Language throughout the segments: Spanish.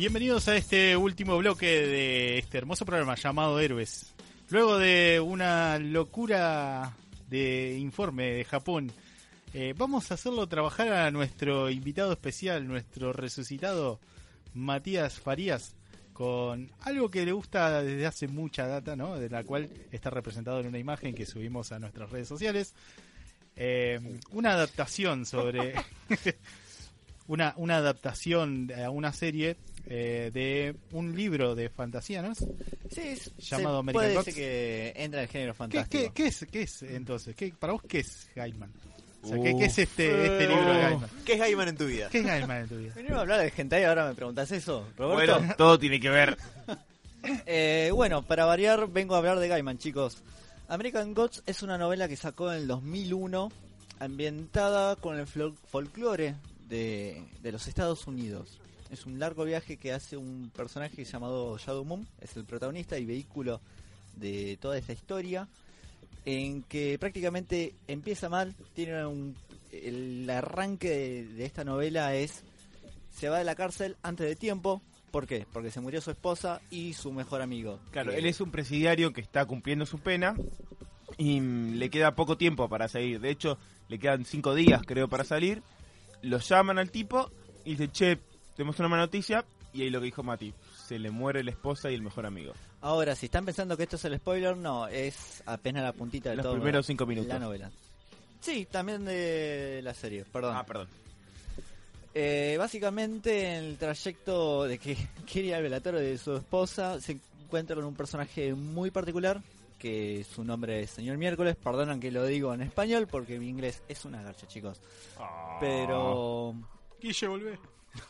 Bienvenidos a este último bloque de este hermoso programa llamado Héroes. Luego de una locura de informe de Japón, eh, vamos a hacerlo trabajar a nuestro invitado especial, nuestro resucitado Matías Farías, con algo que le gusta desde hace mucha data, ¿no? De la cual está representado en una imagen que subimos a nuestras redes sociales. Eh, una adaptación sobre una, una adaptación a una serie eh, de un libro de fantasía, ¿no? Sí, Llamado se American puede Gods. decir que entra en el género ¿Qué, fantástico. qué, qué es, ¿Qué es entonces? ¿Qué, ¿Para vos qué es Gaiman? O sea, ¿qué, qué es este, este libro de Gaiman? ¿Qué es Gaiman en tu vida? ¿Qué es Gaiman en tu vida? Venimos a hablar de hentai y ahora me preguntas eso, Roberto. Bueno, todo tiene que ver. Eh, bueno, para variar, vengo a hablar de Gaiman, chicos. American Gods es una novela que sacó en el 2001, ambientada con el fol- folclore de, de los Estados Unidos. Es un largo viaje que hace un personaje llamado Shadow Moon, es el protagonista y vehículo de toda esta historia, en que prácticamente empieza mal, tiene un, el arranque de, de esta novela es, se va de la cárcel antes de tiempo, ¿por qué? Porque se murió su esposa y su mejor amigo. Claro, él es un presidiario que está cumpliendo su pena y le queda poco tiempo para salir. De hecho, le quedan cinco días, creo, para salir. Lo llaman al tipo y dice, che, tenemos una mala noticia. Y ahí lo que dijo Mati, se le muere la esposa y el mejor amigo. Ahora, si están pensando que esto es el spoiler, no, es apenas la puntita de Los todo primeros cinco minutos. la novela. Sí, también de la serie, perdón. Ah, perdón. Eh, básicamente, en el trayecto de que quiere ir al velatorio de su esposa, se encuentra con un personaje muy particular, que su nombre es Señor Miércoles. Perdonan que lo digo en español, porque mi inglés es una garcha, chicos. Pero... Guille, volvé.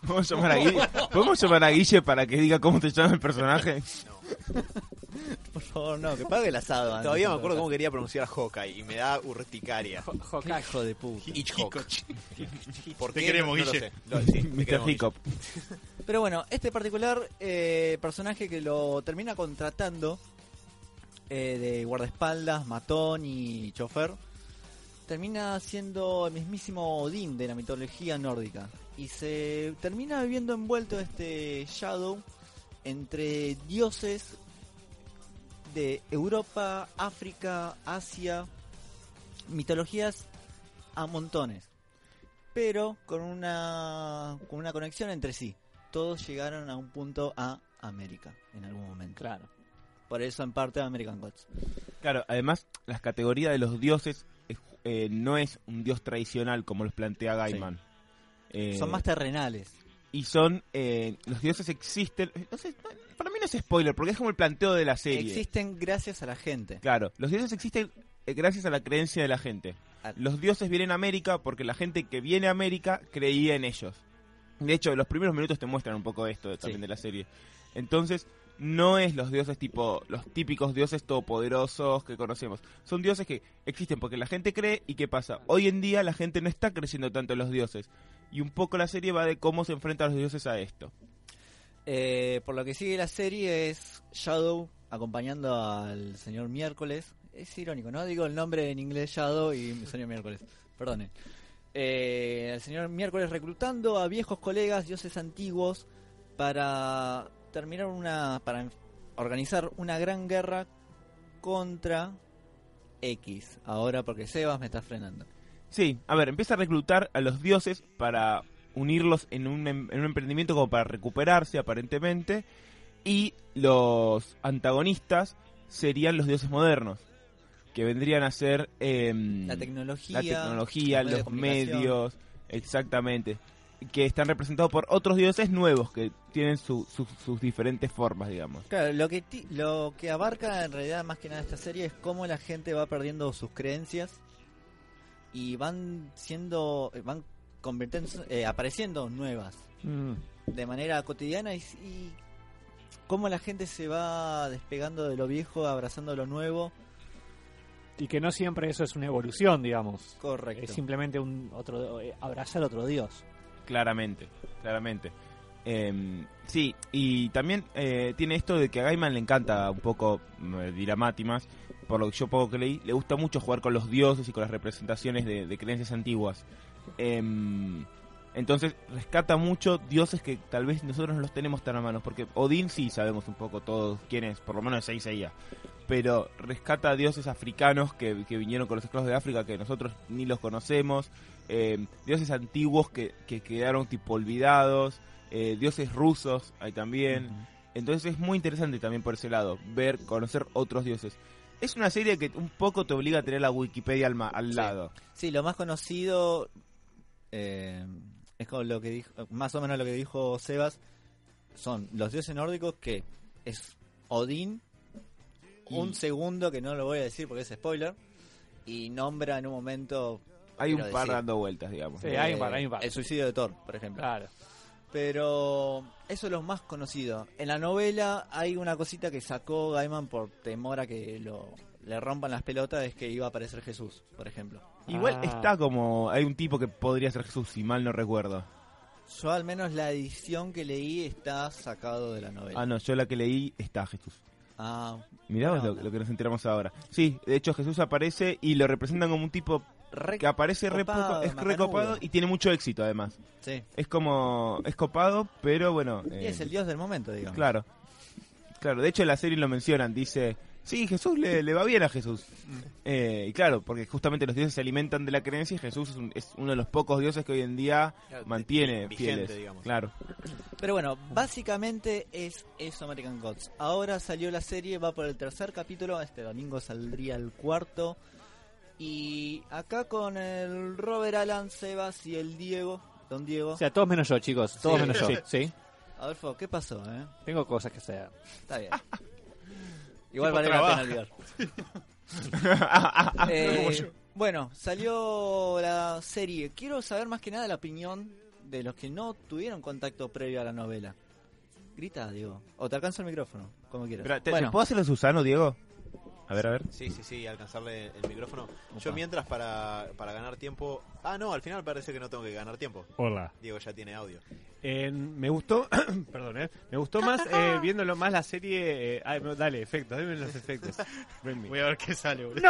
¿Podemos llamar, a Guille? ¿Podemos llamar a Guille para que diga cómo se llama el personaje? Por favor, no, que pague el asado. antes Todavía me acuerdo cómo quería pronunciar Hawkeye y me da urticaria. Qué hijo de puta. Hitchcock. ¿Por Te qué? queremos, no, no lo Guille. sé. Lo- sí, te Mr. queremos. Pero bueno, este particular eh, personaje que lo termina contratando eh, de guardaespaldas, matón y chofer, termina siendo el mismísimo Odín de la mitología nórdica. Y se termina viviendo envuelto este Shadow entre dioses de Europa, África, Asia, mitologías a montones. Pero con una, con una conexión entre sí. Todos llegaron a un punto a América en algún momento. Claro. Por eso en parte American Gods. Claro, además, las categorías de los dioses es- eh, no es un dios tradicional como los plantea Gaiman. Eh, Son más terrenales. y son eh, los dioses existen no sé, no, para mí no es spoiler porque es como el planteo de la serie Existen gracias a la gente. claro los dioses existen eh, gracias a la creencia de la gente los dioses vienen a América porque la gente que viene a América creía en ellos de hecho los primeros minutos te muestran un poco esto también Sí. de la serie entonces no es los dioses tipo los típicos dioses todopoderosos que conocemos son dioses que existen porque la gente cree y qué pasa hoy en día la gente no está creciendo tanto en los dioses y un poco la serie va de cómo se enfrentan los dioses a esto Eh, por lo que sigue la serie es Shadow acompañando al señor Miércoles. Es irónico, ¿no? Digo el nombre en inglés Shadow y señor Miércoles. Perdone. Eh, el señor Miércoles reclutando a viejos colegas, dioses antiguos, para terminar una. para organizar una gran guerra contra X. Ahora porque Sebas me está frenando. Sí, a ver, empieza a reclutar a los dioses para unirlos en un, em- en un emprendimiento como para recuperarse aparentemente y los antagonistas serían los dioses modernos que vendrían a ser em, La tecnología, la tecnología, los medios, exactamente. Que están representados por otros dioses nuevos que tienen su- su- sus diferentes formas, digamos. Claro, lo que, ti- lo que abarca en realidad más que nada esta serie es cómo la gente va perdiendo sus creencias y van siendo, eh, van convirtiéndose, eh, apareciendo nuevas de manera cotidiana y, y cómo la gente se va despegando de lo viejo, abrazando lo nuevo. Y que no siempre eso es una evolución, digamos. Correcto. Es simplemente un otro eh, abrazar otro dios. Claramente, claramente. Em, sí, y también eh, tiene esto de que a Gaiman le encanta un poco, más, por lo que yo poco que leí, le gusta mucho jugar con los dioses y con las representaciones de, creencias antiguas. Em, entonces rescata mucho dioses que tal vez nosotros no los tenemos tan a mano, porque Odín sí sabemos un poco todos quién es, por lo menos de Seiya, pero rescata dioses africanos que, que vinieron con los esclavos de África que nosotros ni los conocemos, eh, dioses antiguos que, que quedaron tipo olvidados, eh, dioses rusos hay también. Entonces es muy interesante también por ese lado, ver, conocer otros dioses. Es una serie que un poco te obliga a tener la Wikipedia al, ma- al Sí. lado. Sí, lo más conocido eh, es como lo que dijo, más o menos lo que dijo Sebas, son los dioses nórdicos que es Odín, Y- un segundo que no lo voy a decir porque es spoiler, y nombra en un momento Hay un par decir, dando vueltas, digamos. Sí, hay un par, hay un par. el suicidio de Thor, por ejemplo. Claro. Pero eso es lo más conocido. En la novela hay una cosita que sacó Gaiman por temor a que lo, le rompan las pelotas, es que iba a aparecer Jesús, por ejemplo. Igual Ah. está como, hay un tipo que podría ser Jesús, si mal no recuerdo. Yo al menos la edición que leí está sacado de la novela. Ah, no, yo la que leí está Jesús. Ah, Mirá lo, lo que nos enteramos ahora. Sí, de hecho Jesús aparece y lo representan como un tipo re- que aparece re Copado, poco, es macanudo. recopado y tiene mucho éxito además. sí. Es como, es copado, pero bueno. Y eh, es el dios del momento, digamos. Claro. Claro, de hecho en la serie lo mencionan, dice, sí, Jesús le, le va bien a Jesús. Eh, y claro, porque justamente los dioses se alimentan de la creencia y Jesús es, un- es uno de los pocos dioses que hoy en día Claro, mantiene vigente, fieles. digamos. Claro. Pero bueno, básicamente es eso American Gods. Ahora salió la serie, va por el tercer capítulo, este domingo saldría el cuarto. Y acá con el Robert Alan, Sebas y el Diego, Don Diego. O sea, todos menos yo, chicos. Todos Sí. menos yo. Sí. Sí. Adolfo, ¿qué pasó, eh? Tengo cosas que hacer. Está bien. Igual vale trabaja. la pena olvidar. Eh, bueno, salió la serie. Quiero saber más que nada la opinión de los que no tuvieron contacto previo a la novela. Grita, Diego. O te alcanzo el micrófono, como quieras. Espera, ¿te, bueno, ¿te ¿Puedo hacerlo Susano, Diego? A ver, a ver. Sí, sí, sí, alcanzarle el micrófono. Opa. Yo mientras para, para ganar tiempo... Ah, no, al final parece que no tengo que ganar tiempo. Hola. Diego ya tiene audio. Eh, me gustó, perdón, eh, me gustó más eh, viéndolo más la serie. eh, ay, no, dale, efectos, denme los efectos. Voy a ver qué sale, boludo.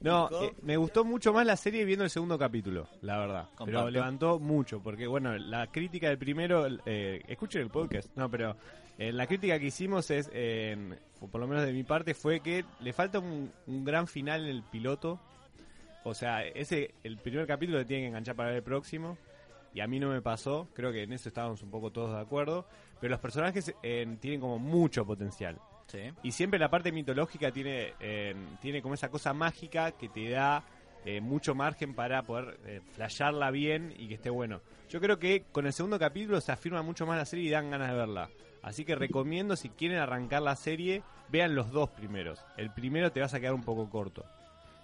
No, Nico. eh, me gustó mucho más la serie viendo el segundo capítulo, la verdad. Pero levantó mucho, porque bueno, la crítica del primero, eh, escuchen el podcast, no, pero eh, la crítica que hicimos es, eh, por lo menos de mi parte, fue que le falta un, un gran final en el piloto. O sea, ese el primer capítulo le tienen que enganchar para ver el próximo. Y a mí no me pasó, creo que en eso estábamos un poco todos de acuerdo. Pero los personajes eh, tienen como mucho potencial. sí. Y siempre la parte mitológica tiene, eh, tiene como esa cosa mágica que te da eh, mucho margen para poder eh, flashearla bien y que esté bueno. Yo creo que con el segundo capítulo se afirma mucho más la serie y dan ganas de verla. Así que recomiendo, si quieren arrancar la serie, vean los dos primeros. El primero te vas a quedar un poco corto.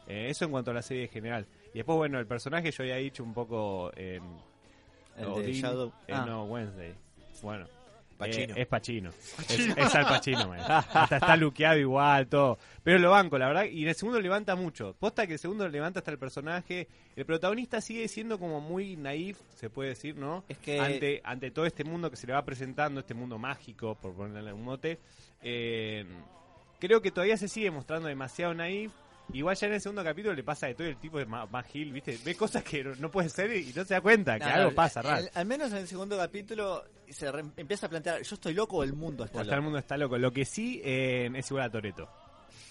Eh, eso en cuanto a la serie en general. Y después, bueno, el personaje yo había dicho un poco... eh, El de Odín, Shadow. eh, Ah. no, Wednesday. Bueno. Pacino. Eh, es Pachino. Es, es Al Pacino, man. Hasta está luqueado igual, todo. Pero lo banco, la verdad. Y en el segundo levanta mucho. Posta que el segundo levanta hasta el personaje. El protagonista sigue siendo como muy naif, se puede decir, ¿no? Es que- Ante, ante todo este mundo que se le va presentando, este mundo mágico, por ponerle un mote. eh, creo que todavía se sigue mostrando demasiado naif. Igual ya en el segundo capítulo le pasa de todo el tipo de más, más Gil, ¿viste? Ve cosas que no, no puede ser y no se da cuenta, que No, algo no, pasa al- raro. Al, menos en el segundo capítulo se re- empieza a plantear, ¿yo estoy loco o el mundo está hasta el loco? mundo está loco. Lo que sí eh, es igual a Toreto.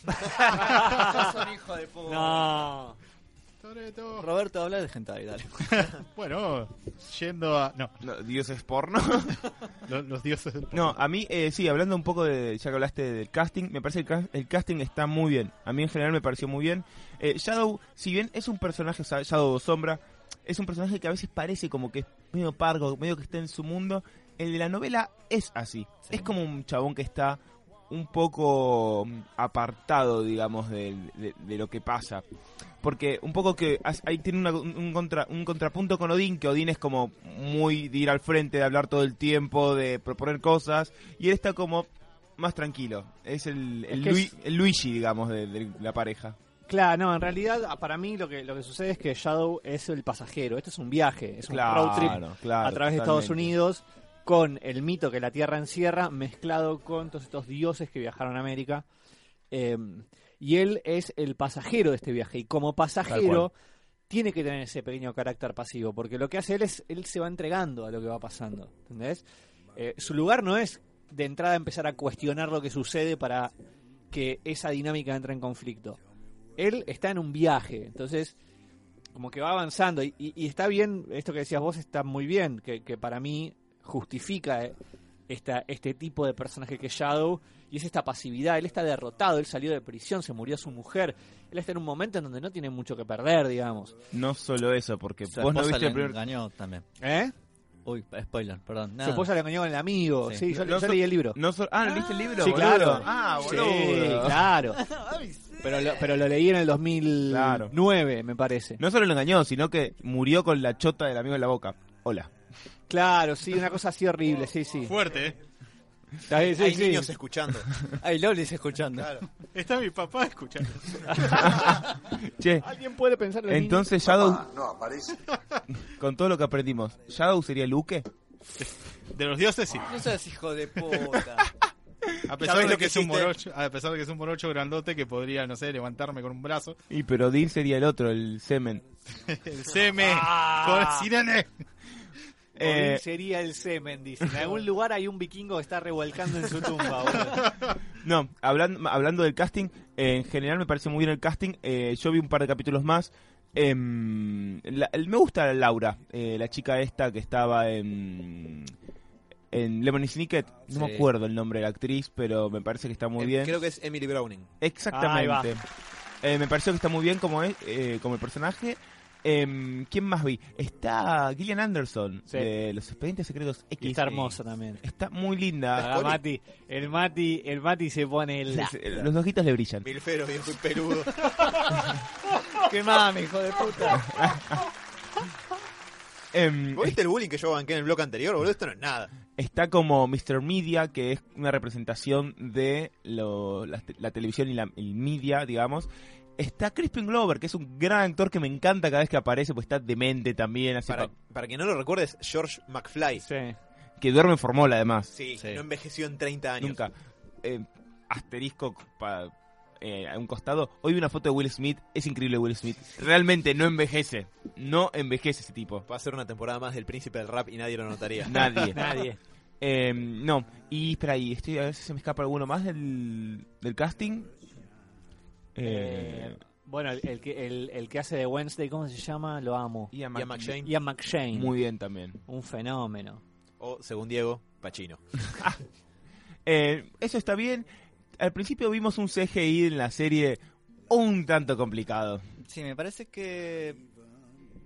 Sos un hijo de puta. No. Toretto. Roberto, habla de hentai, dale. Bueno, yendo a. No, No, Dios es porno. los, los dioses del No, a mí, eh, sí, hablando un poco de, ya que hablaste del casting, me parece que el, el casting está muy bien. A mí en general me pareció muy bien. Eh, Shadow, si bien es un personaje, Shadow o Sombra, es un personaje que a veces parece como que es medio pargo, medio que está en su mundo. El de la novela es así. Es como un chabón que está un poco mm, apartado, digamos, de, de lo que pasa. Porque un poco que ahí tiene una- un, contra, un contrapunto con Odín, que Odín es como muy de ir al frente, de hablar todo el tiempo, de proponer cosas, y él está como más tranquilo. Es el, el, Es que Lui- es- el Luigi, digamos, de, de la pareja. Claro, no, en realidad ah, para mí lo que, lo que sucede es que Shadow es el pasajero. Esto es un viaje, es un Claro, road trip claro, a través de Estados. Unidos con el mito que la Tierra encierra mezclado con todos estos dioses que viajaron a América. Eh, y él es el pasajero de este viaje. Y como pasajero tiene que tener ese pequeño carácter pasivo, porque lo que hace él es, él se va entregando a lo que va pasando. ¿Entendés? Eh, su lugar no es de entrada empezar a cuestionar lo que sucede para que esa dinámica entre en conflicto. Él está en un viaje, entonces como que va avanzando y, y- y está bien, esto que decías vos está muy bien, que, que para mí justifica eh, esta, este tipo de personaje que es Shadow y es esta pasividad, él está derrotado, él salió de prisión, se murió su mujer, él está en un momento en donde no tiene mucho que perder, digamos. No solo eso, porque Su vos no esposa viste le el primer... engañó también. ¿Eh? Uy, spoiler, perdón. Su Nada. esposa le engañó con el amigo, sí, Sí. yo, No yo so- leí el libro. No so- ah, ¿no leíste el libro? Sí, boludo? claro. Ah, Sí, claro. Pero lo, pero lo leí en el 2009, me parece. No solo lo engañó, sino que murió con la chota del amigo en la boca. Hola. Claro, sí, una cosa así horrible, sí, sí. Fuerte, ¿eh? Sí, Hay sí. niños escuchando. Ay, Lolis escuchando. Claro. Está mi papá escuchando. Che, ¿Alguien puede pensar en los entonces Shadow, No aparece. con todo lo que aprendimos, ¿Shadow sería Luke? De los dioses, sí. No seas hijo de puta. A pesar de lo que que es un hiciste. morocho, a pesar de que es un morocho grandote que podría, no sé, levantarme con un brazo. Y pero Dean sería el otro, el semen. El seme con Sirene. Eh, sería el semen, dice. En algún lugar hay un vikingo que está revolcando en su tumba, boludo. no, hablando, hablando del casting, eh, en general me parece muy bien el casting. eh, yo vi un par de capítulos más. Em, la- el- me gusta Laura, eh, la chica esta que estaba en, en Lemony Snicket. No me acuerdo el nombre de la actriz, pero me parece que está muy Eh, bien. Creo que es Emily Browning. Exactamente. Eh, me pareció que está muy bien como es, eh, como el personaje. Em, ¿Quién más vi? Está Gillian Anderson Sí. de Los Expedientes Secretos X. Y está hermosa también. Está muy linda. Mati, el Mati, el Mati se pone el... Los ojitos le brillan. Milfero, viejo y peludo. ¡Qué mami, hijo de puta! Em, ¿Vos viste el bullying que yo banqué en el blog anterior, boludo? Esto no es nada. está como Mr. Media, que es una representación de lo- la, la televisión y la, el media, digamos. Está Crispin Glover, que es un gran actor que me encanta cada vez que aparece, pues está demente también, así Para, pa- para quien no lo recuerdes, George McFly. Sí. que duerme en Formola además. Sí, Sí. no envejeció en 30 años. Nunca. Eh, asterisco pa- eh, a un costado. Hoy vi una foto de Will Smith. Es increíble Will Smith. Realmente no envejece. No envejece ese tipo. Va a ser una temporada más del príncipe del rap y nadie lo notaría. Nadie. Nadie. Eh, no. Y espera ahí. Estoy, a ver si se me escapa alguno más del, del casting. Eh, Eh, bueno, el, el que, el, el que hace de Wednesday, ¿cómo se llama? Lo amo. Ian Ian Mc- McShane. Ian McShane. Muy bien también. Un fenómeno. O, según Diego, Pacino. Eh, eso está bien. Al principio vimos un CGI en la serie un tanto complicado. Sí, me parece que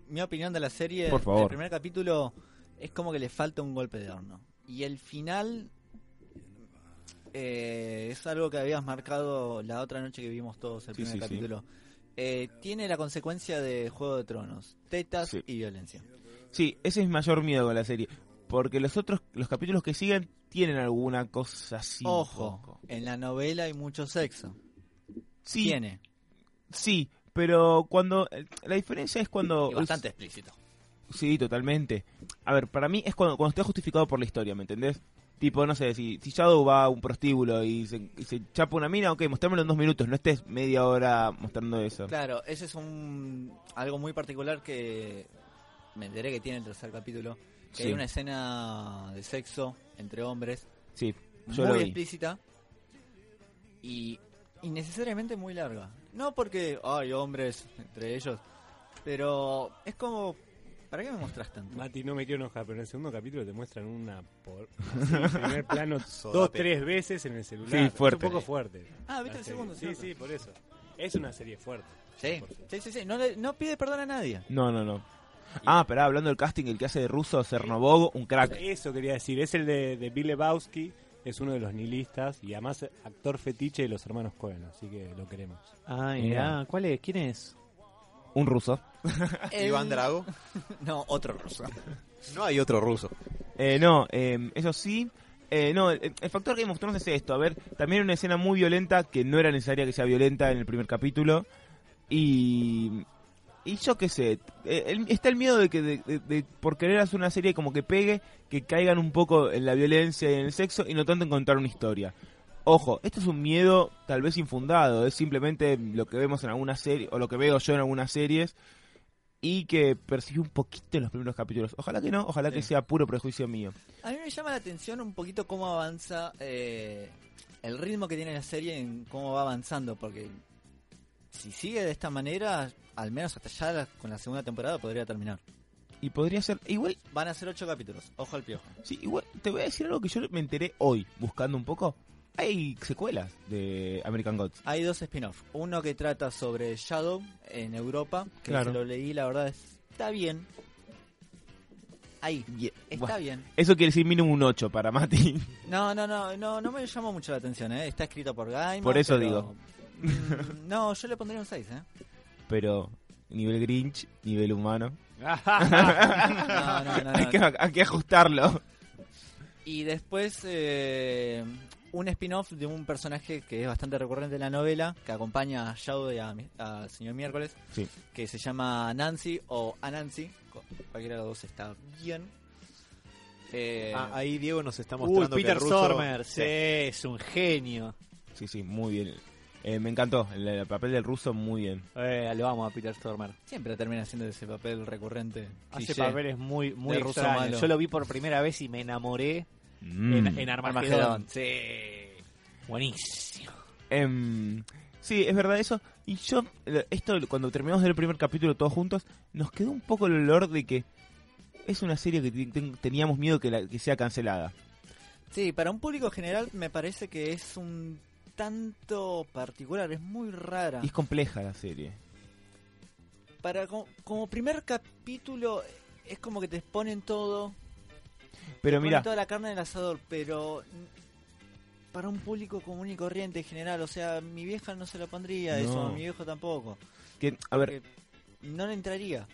mi opinión de la serie, Por favor. el primer capítulo es como que le falta un golpe de horno. Y el final eh, es algo que habías marcado la otra noche que vimos todos el Sí, primer sí, sí. capítulo. Eh, tiene la consecuencia de Juego de Tronos, tetas y violencia. Sí, ese es mi mayor miedo con la serie. Porque los otros, los capítulos que siguen tienen alguna cosa así. Ojo, poco. en la novela hay mucho sexo. Sí, Tiene. sí, pero cuando eh, la diferencia es cuando Y bastante explícito. sí, totalmente. A ver, para mí es cuando cuando está justificado por la historia, ¿me entendés? Tipo, no sé, si, si Shadow va a un prostíbulo y se, y se chapa una mina, ok, mostrámelo en dos minutos, no estés media hora mostrando eso. Claro, ese es un algo muy particular que me enteré que tiene el tercer capítulo. Que Sí. hay una escena de sexo entre hombres Sí, yo muy explícita y innecesariamente muy larga. No porque hay hombres entre ellos, pero es como, ¿para qué me mostras tanto? Mati, no me quiero enojar, pero en el segundo capítulo te muestran una por así, primer plano dos, tres veces en el celular. Sí, fuerte. Es un poco fuerte. Ah, ¿viste el serie. segundo? Sí, sí, por eso. Es una serie fuerte. Sí, sí, sí, sí. No, le- no pide perdón a nadie. No, no, no. Ah, pero hablando del casting, el que hace de ruso, Cernovog, un crack. Eso quería decir, es el de, de Bill Lebowski, es uno de los nihilistas y además actor fetiche de los hermanos Cohen, así que lo queremos. Ay, Mirá. mirá, ¿cuál es? ¿Quién es? Un ruso. El- Iván Drago. No, otro ruso. No hay otro ruso. Eh, no, eh, eso sí. Eh, no, el, el factor Game of Thrones es esto. A ver, también una escena muy violenta que no era necesaria que sea violenta en el primer capítulo. Y. Y yo qué sé. eh, el- está el miedo de que, de, de- de por querer hacer una serie como que pegue, que caigan un poco en la violencia y en el sexo y no tanto en contar una historia. Ojo, esto es un miedo tal vez infundado, es simplemente lo que vemos en algunas series, o lo que veo yo en algunas series, y que percibe un poquito en los primeros capítulos. Ojalá que no, ojalá que sea puro prejuicio mío. A mí me llama la atención un poquito cómo avanza eh, el ritmo que tiene la serie en cómo va avanzando, porque si sigue de esta manera, al menos hasta ya la- con la segunda temporada podría terminar. Y podría ser, igual, Van a ser ocho capítulos, ojo al piojo. sí, igual, te voy a decir algo que yo me enteré hoy, buscando un poco. Hay secuelas de American Gods. Hay dos spin-off, uno que trata sobre Shadow en Europa, que Claro. se lo leí, la verdad está bien. Ahí, está bien. Eso quiere decir mínimo un 8 para Mati. No, no, no, no, no me llamó mucho la atención, ¿eh? Está escrito por Gaiman. Por eso pero- digo. Mm, no, yo le pondría un 6, ¿eh? Pero nivel Grinch, nivel humano. No, no, no, hay, no. que, hay que ajustarlo. Y después eh, un spin-off de un personaje que es bastante recurrente en la novela, que acompaña a Shadow y a, mi- a Señor Miércoles, Sí. que se llama Nancy o Anansi. Cualquiera de los dos está bien. Eh, Ah, ahí Diego nos está Uy, mostrando Peter que. Stormer, sí, es un genio. Sí, sí, muy bien. Eh, me encantó, el, el papel del ruso muy bien. Eh, lo vamos a Peter Stormer. siempre termina haciendo ese papel recurrente. Hace cliché. papeles muy, muy ruso malo. Yo lo vi por primera vez y me enamoré Mm. en, en Armagedón. Armagedón. Sí. Buenísimo. Em, sí, es verdad eso. Y yo, esto cuando terminamos del primer capítulo todos juntos, nos quedó un poco el olor de que es una serie que te- ten- teníamos miedo que, la- que sea cancelada. Sí, para un público general me parece que es un tanto particular, es muy rara. Y es compleja la serie. Para como, como primer capítulo es como que te exponen todo, Pero mira, toda la carne del asador, pero para un público común y corriente en general, o sea, mi vieja no se lo pondría No. eso, mi viejo tampoco. que, a ver, no le entraría.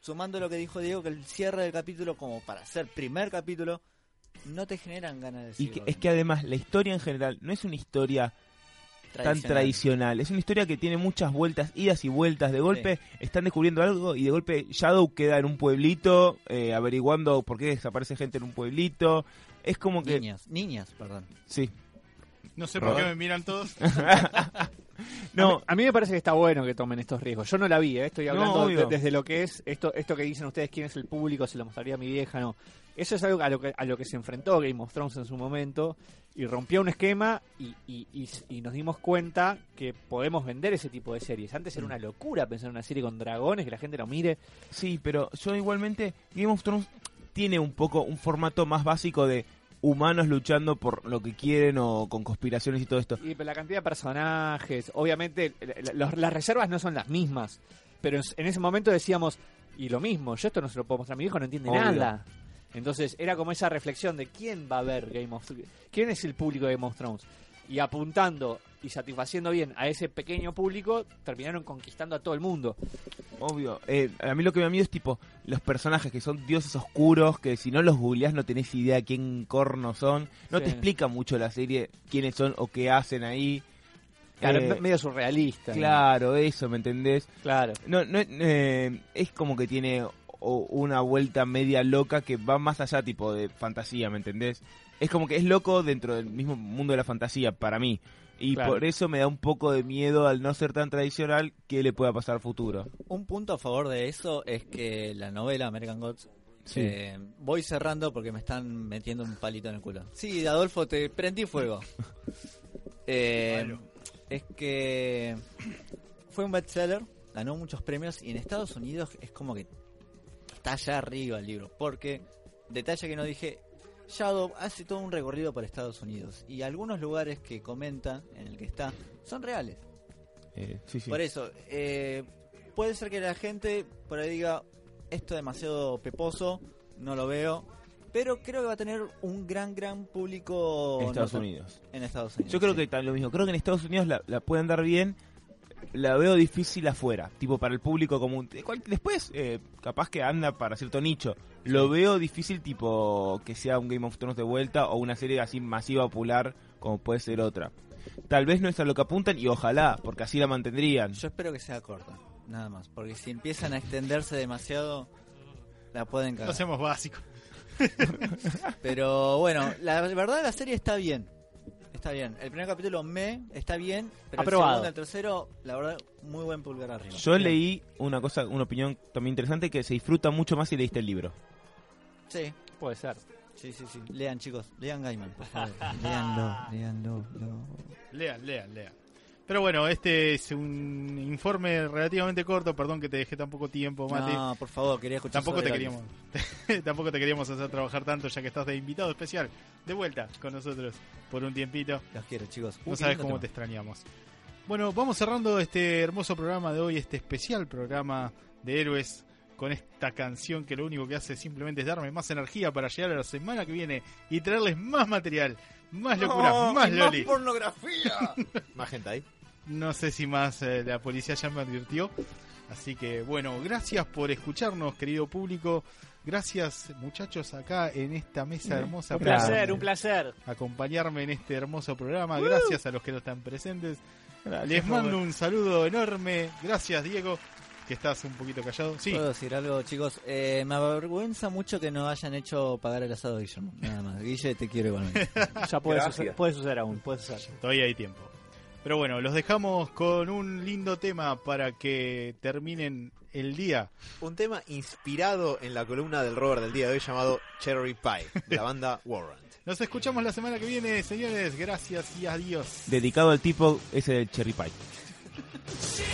Sumando lo que dijo Diego, que el cierre del capítulo, como para ser primer capítulo, no te generan ganas de y que- es que además la historia en general no es una historia tan tradicional. Es una historia que tiene muchas vueltas, idas y vueltas. De golpe están descubriendo algo y de golpe Shadow queda en un pueblito eh, averiguando por qué desaparece gente en un pueblito. Es como que... Niñas, niñas, perdón. Sí. No sé por qué me miran todos. No, A mí, me parece que está bueno que tomen estos riesgos. Yo no la vi, ¿eh? estoy hablando de- desde lo que es esto esto que dicen ustedes, quién es el público, se lo mostraría a mi vieja, no. Eso es algo a lo que, a lo que se enfrentó Game of Thrones en su momento y rompió un esquema y, y- y- y nos dimos cuenta que podemos vender ese tipo de series. Antes era una locura pensar en una serie con dragones, que la gente lo mire. Sí, pero yo igualmente, Game of Thrones tiene un poco un formato más básico de humanos luchando por lo que quieren o con conspiraciones y todo esto. Y la cantidad de personajes, obviamente los- las reservas no son las mismas, pero en, en ese momento decíamos, y lo mismo, yo esto no se lo puedo mostrar a mi hijo, no entiende Obvio. nada. Entonces era como esa reflexión de quién va a ver Game of Thrones, quién es el público de Game of Thrones. Y apuntando y satisfaciendo bien a ese pequeño público, terminaron conquistando a todo el mundo. Obvio. Eh, a mí lo que me da miedo es tipo los personajes que son dioses oscuros, que si no los googleás no tenés idea quién corno son. No Sí. te explica mucho la serie quiénes son o qué hacen ahí. Claro, Eh, me- medio surrealista. ¿no? claro, eso, ¿me entendés? Claro. No, no, eh, es como que tiene una vuelta media loca que va más allá tipo de fantasía, ¿me entendés? Es como que es loco dentro del mismo mundo de la fantasía, para mí. Y Claro. por eso me da un poco de miedo al no ser tan tradicional que le pueda pasar al futuro. Un punto a favor de eso es que la novela American Gods. Sí. eh, voy cerrando porque me están metiendo un palito en el culo. Sí, Adolfo, te prendí fuego. Eh, Es que fue un bestseller, ganó muchos premios y en Estados Unidos es como que está allá arriba el libro. Porque, detalle que no dije, Shadow hace todo un recorrido por Estados Unidos y algunos lugares que comenta en el que está son reales. Eh, sí, sí. Por eso, eh, puede ser que la gente por ahí diga, esto demasiado peposo, no lo veo. Pero creo que va a tener un gran, gran público En Estados Unidos. En Estados Unidos. Yo creo sí. que lo mismo. Creo que en Estados Unidos la, la pueden dar bien. La veo difícil afuera, tipo para el público común. Después, eh, capaz que anda para cierto nicho. Lo veo difícil, tipo que sea un Game of Thrones de vuelta o una serie así masiva, popular, como puede ser otra. Tal vez no es a lo que apuntan y ojalá, porque así la mantendrían. Yo espero que sea corta, nada más. Porque si empiezan a extenderse demasiado, la pueden Lo cagar. hacemos básico. Pero bueno, la verdad la serie está bien. Está bien. El primer capítulo me está bien, pero Aprobado. el segundo, el tercero, la verdad, muy buen pulgar arriba. Yo leí una cosa, una opinión también interesante que se disfruta mucho más si leíste el libro. Sí, Puede ser. sí, sí, sí. Lean, chicos. Lean Gaiman, por favor. Leanlo, leanlo. lo- Lean, lean, lean. Pero bueno, este es un informe relativamente corto. Perdón que te dejé tan poco tiempo, Mati. No, por favor, quería escuchar Tampoco te queríamos, tampoco te queríamos hacer trabajar tanto ya que estás de invitado especial de vuelta con nosotros por un tiempito. Los quiero, chicos. No sabes cómo te extrañamos. Bueno, vamos cerrando este hermoso programa de hoy, este especial programa de héroes con esta canción que lo único que hace simplemente es darme más energía para llegar a la semana que viene y traerles más material, más locura, más loli. pornografía! Más gente ahí. No sé si más eh, la policía ya me advirtió. Así que bueno, gracias por escucharnos, querido público. Gracias muchachos acá en esta mesa hermosa. Un placer, un placer. Acompañarme en este hermoso programa. Gracias a los que no están presentes. Les mando un saludo enorme. Gracias Diego, que estás un poquito callado. Sí, ¿Puedo decir algo, chicos? Eh, me avergüenza mucho que no hayan hecho pagar el asado a Guillermo. Nada más. Guille, te quiero igualmente. Ya puede Gracias. suceder, puede suceder aún, puede suceder. todavía hay tiempo. Pero bueno, los dejamos con un lindo tema para que terminen el día. Un tema inspirado en la columna del Robert del día de hoy llamado Cherry Pie, de la banda Warrant. Nos escuchamos la semana que viene, señores. Gracias y adiós. Dedicado al tipo ese del Cherry Pie.